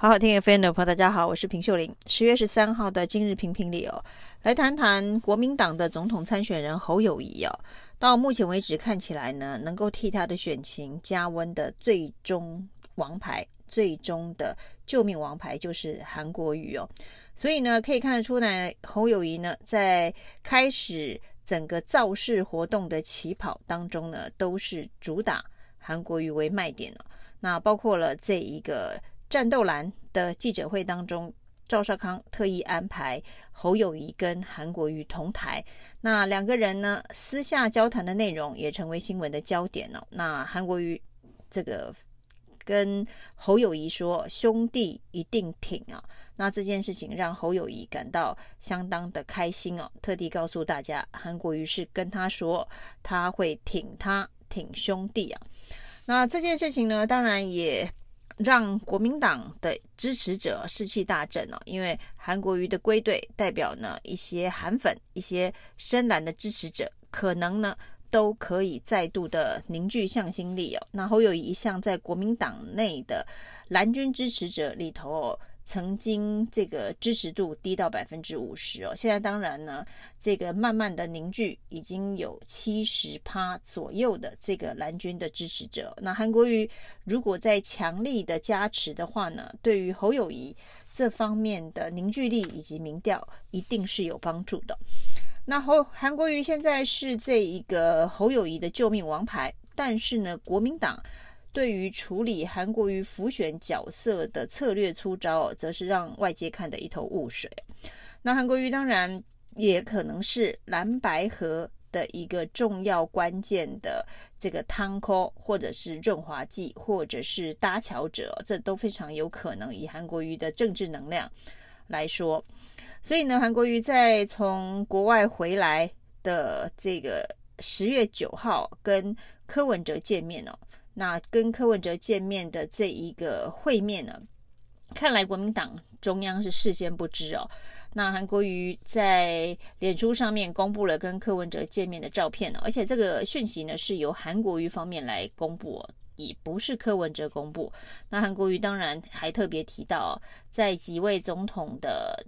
好好听 FM 的朋友，大家好，我是平秀玲。十月十三号的今日评评里哦，来谈谈国民党的总统参选人侯友宜哦。到目前为止，看起来呢，能够替他的选情加温的最终王牌、最终的救命王牌就是韩国瑜哦。所以呢，可以看得出来，侯友宜呢，在开始整个造势活动的起跑当中呢，都是主打韩国瑜为卖点哦。那包括了这一个。战斗蓝的记者会当中，赵少康特意安排侯友宜跟韩国瑜同台。那两个人呢，私下交谈的内容也成为新闻的焦点哦。那韩国瑜这个跟侯友宜说：“兄弟一定挺啊！”那这件事情让侯友宜感到相当的开心哦，特地告诉大家，韩国瑜是跟他说他会挺他挺兄弟啊。那这件事情呢，当然也。让国民党的支持者士气大振哦，因为韩国瑜的归队代表呢，一些韩粉、一些深蓝的支持者，可能呢都可以再度的凝聚向心力哦。那侯友宜一向在国民党内的蓝军支持者里头哦。曾经这个支持度低到百分之五十哦，现在当然呢，这个慢慢的凝聚，已经有七十趴左右的这个蓝军的支持者。那韩国瑜如果在强力的加持的话呢，对于侯友宜这方面的凝聚力以及民调，一定是有帮助的。那侯韩国瑜现在是这一个侯友宜的救命王牌，但是呢，国民党。对于处理韩国瑜浮选角色的策略出招，则是让外界看得一头雾水。那韩国瑜当然也可能是蓝白合的一个重要关键的这个汤锅，或者是润滑剂，或者是搭桥者，这都非常有可能。以韩国瑜的政治能量来说，所以呢，韩国瑜在从国外回来的这个十月九号跟柯文哲见面哦。那跟柯文哲见面的这一个会面呢，看来国民党中央是事先不知哦。那韩国瑜在脸书上面公布了跟柯文哲见面的照片哦，而且这个讯息呢是由韩国瑜方面来公布哦，也不是柯文哲公布。那韩国瑜当然还特别提到，在几位总统的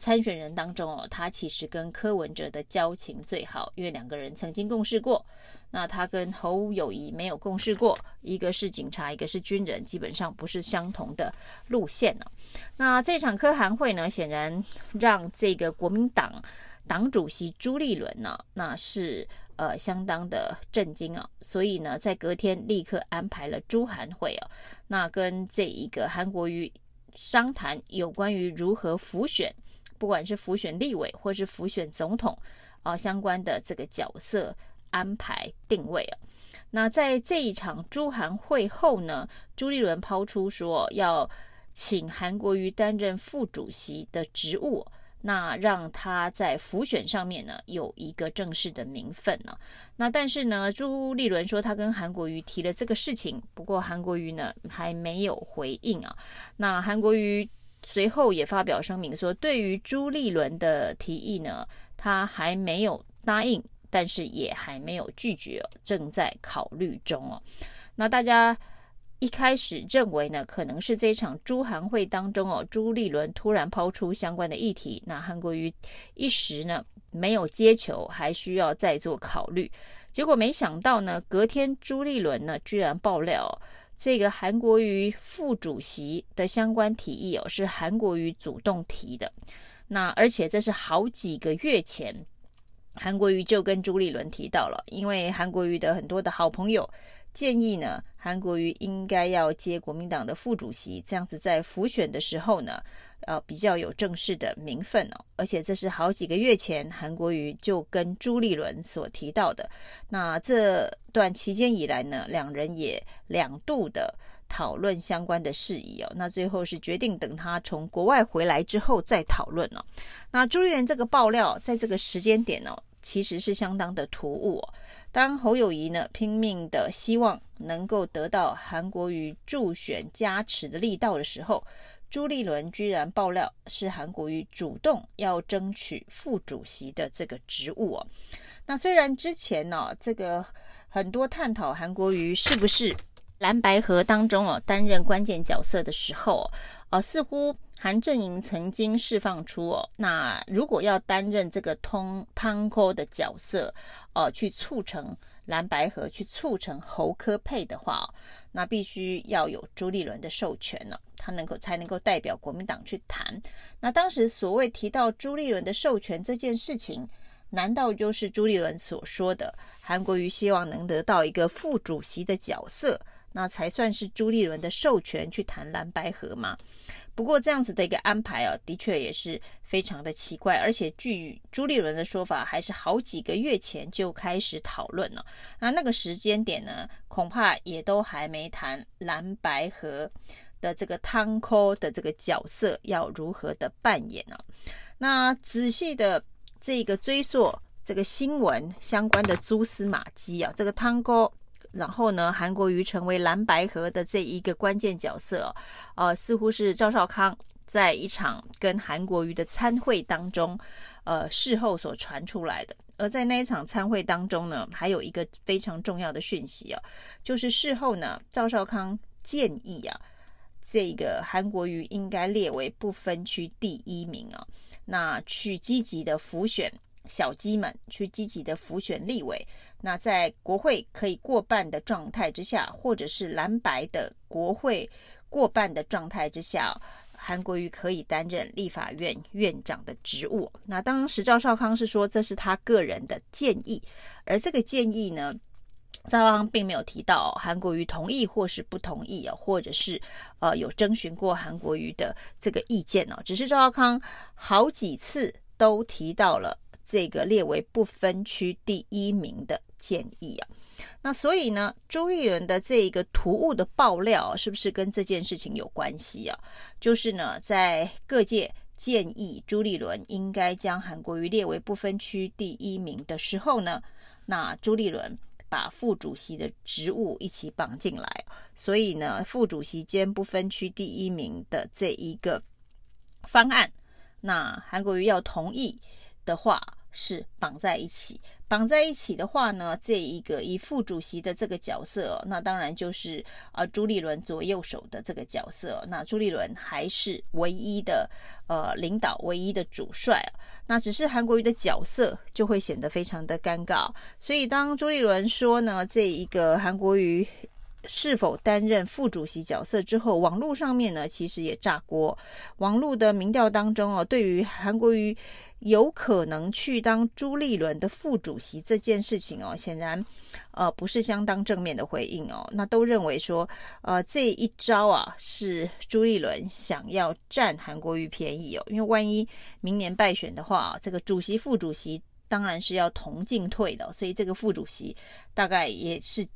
参选人当中哦，他其实跟柯文哲的交情最好，因为两个人曾经共事过。那他跟侯友宜没有共事过，一个是警察，一个是军人，基本上不是相同的路线呢。那这场柯韩会呢，显然让这个国民党党主席朱立伦呢，那是呃相当的震惊啊。所以呢，在隔天立刻安排了朱韩会啊，那跟这一个韩国瑜商谈有关于如何辅选，不管是辅选立委或是辅选总统啊相关的这个角色。安排定位啊，那在这一场朱韩会后呢，朱立伦抛出说要请韩国瑜担任副主席的职务，那让他在辅选上面呢有一个正式的名分呢。那但是呢，朱立伦说他跟韩国瑜提了这个事情，不过韩国瑜呢还没有回应啊。那韩国瑜随后也发表声明说，对于朱立伦的提议呢，他还没有答应。但是也还没有拒绝，正在考虑中哦。那大家一开始认为呢，可能是这场朱韩会当中哦，朱立伦突然抛出相关的议题，那韩国瑜一时呢没有接球，还需要再做考虑。结果没想到呢，隔天朱立伦呢居然爆料，这个韩国瑜副主席的相关提议哦，是韩国瑜主动提的。那而且这是好几个月前。韩国瑜就跟朱立伦提到了，因为韩国瑜的很多的好朋友建议呢，韩国瑜应该要接国民党的副主席，这样子在浮选的时候呢，呃，比较有正式的名分哦。而且这是好几个月前韩国瑜就跟朱立伦所提到的。那这段期间以来呢，两人也两度的讨论相关的事宜哦。那最后是决定等他从国外回来之后再讨论哦。那朱立伦这个爆料在这个时间点哦。其实是相当的突兀哦。当侯友谊呢拼命的希望能够得到韩国瑜助选加持的力道的时候，朱立伦居然爆料是韩国瑜主动要争取副主席的这个职务哦。那虽然之前呢，这个很多探讨韩国瑜是不是蓝白河当中哦担任关键角色的时候，呃，似乎韩正营曾经释放出哦，那如果要担任这个通汤扣的角色，呃，去促成。蓝白河去促成侯科配的话，那必须要有朱立伦的授权了，他能够才能够代表国民党去谈。那当时所谓提到朱立伦的授权这件事情，难道就是朱立伦所说的韩国瑜希望能得到一个副主席的角色，那才算是朱立伦的授权去谈蓝白合嘛？不过这样子的一个安排啊，的确也是非常的奇怪，而且据朱立伦的说法，还是好几个月前就开始讨论了。那那个时间点呢，恐怕也都还没谈蓝白合的这个汤扣的这个角色要如何的扮演呢？那仔细的这个追溯这个新闻相关的蛛丝马迹啊，这个汤扣。然后呢，韩国瑜成为蓝白合的这一个关键角色，呃，似乎是赵少康在一场跟韩国瑜的参会当中，呃，事后所传出来的。而在那一场参会当中呢，还有一个非常重要的讯息啊，就是事后呢，赵少康建议啊，这个韩国瑜应该列为不分区第一名啊，那去积极的辅选小鸡们，去积极的辅选立委。那在国会可以过半的状态之下，或者是蓝白的国会过半的状态之下，韩国瑜可以担任立法院院长的职务。那当时赵少康是说这是他个人的建议，而这个建议呢，赵少康并没有提到韩国瑜同意或是不同意啊，或者是呃有征询过韩国瑜的这个意见哦，只是赵少康好几次都提到了这个列为不分区第一名的。建议啊，那所以呢，朱立伦的这一个突兀的爆料，是不是跟这件事情有关系啊？就是呢，在各界建议朱立伦应该将韩国瑜列为不分区第一名的时候呢，那朱立伦把副主席的职务一起绑进来，所以呢，副主席兼不分区第一名的这一个方案，那韩国瑜要同意的话，是绑在一起。绑在一起的话呢，这一个以副主席的这个角色，那当然就是啊朱立伦左右手的这个角色，那朱立伦还是唯一的呃领导，唯一的主帅，那只是韩国瑜的角色就会显得非常的尴尬。所以当朱立伦说呢，这一个韩国瑜。是否担任副主席角色之后，网络上面呢，其实也炸锅。网络的民调当中哦，对于韩国瑜有可能去当朱立伦的副主席这件事情哦，显然呃不是相当正面的回应哦。那都认为说，呃这一招啊是朱立伦想要占韩国瑜便宜哦，因为万一明年败选的话，这个主席副主席当然是要同进退的，所以这个副主席大概也是。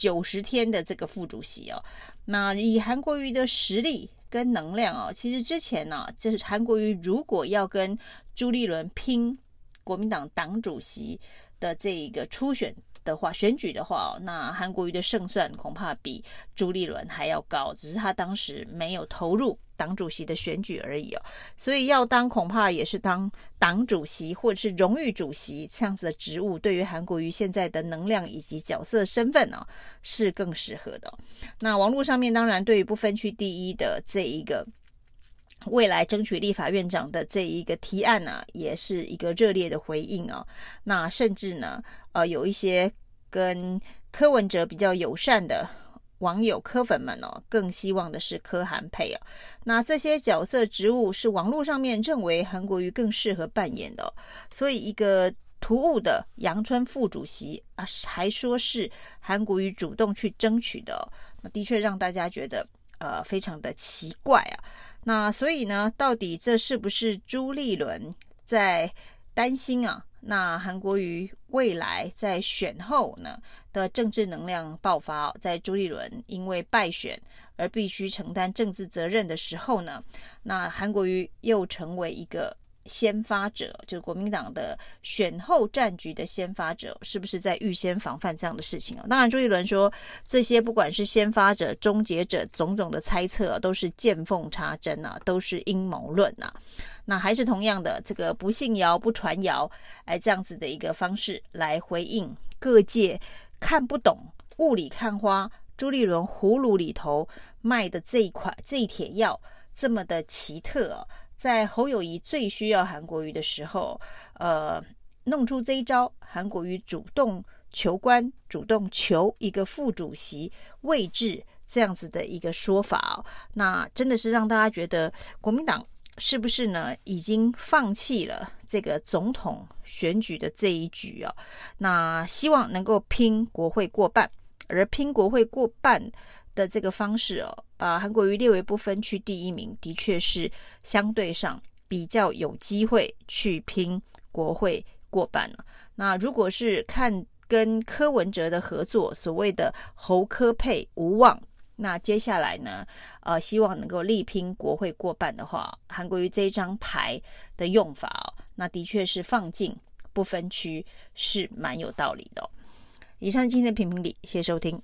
九十天的这个副主席哦，那以韩国瑜的实力跟能量哦，其实之前呢、就是韩国瑜如果要跟朱立伦拼国民党党主席的这一个初选的话，选举的话，那韩国瑜的胜算恐怕比朱立伦还要高，只是他当时没有投入。党主席的选举而已哦，所以要当恐怕也是当党主席或者是荣誉主席这样子的职务，对于韩国瑜现在的能量以及角色身份呢，是更适合的。那网络上面当然对于不分区第一的这一个未来争取立法院长的这一个提案呢，也是一个热烈的回应哦。那甚至呢，呃，有一些跟柯文哲比较友善的。网友柯粉们哦，更希望的是柯韩配哦。那这些角色职务是网络上面认为韩国瑜更适合扮演的，所以一个突兀的阳春副主席啊，还说是韩国瑜主动去争取的，那的确让大家觉得呃非常的奇怪啊。那所以呢，到底这是不是朱立伦在担心啊？那韩国瑜未来在选后呢的政治能量爆发，在朱立伦因为败选而必须承担政治责任的时候呢，那韩国瑜又成为一个先发者，就是国民党的选后战局的先发者，是不是在预先防范这样的事情啊？当然，朱立伦说这些不管是先发者、终结者，种种的猜测都是见缝插针啊，都是阴谋论啊。那还是同样的，这个不信谣不传谣，哎，这样子的一个方式来回应各界看不懂、雾里看花、朱立伦葫芦里头卖的这一款这一帖药这么的奇特，在侯友谊最需要韩国瑜的时候，呃，弄出这一招，韩国瑜主动求官，主动求一个副主席位置，这样子的一个说法，那真的是让大家觉得国民党。是不是呢？已经放弃了这个总统选举的这一局哦？那希望能够拼国会过半，而拼国会过半的这个方式哦，把韩国瑜列为不分区第一名，的确是相对上比较有机会去拼国会过半了。那如果是看跟柯文哲的合作，所谓的侯柯配无望。那接下来呢？呃，希望能够力拼国会过半的话，韩国瑜这一张牌的用法哦，那的确是放进不分区是蛮有道理的哦。以上今天的评评理，谢谢收听。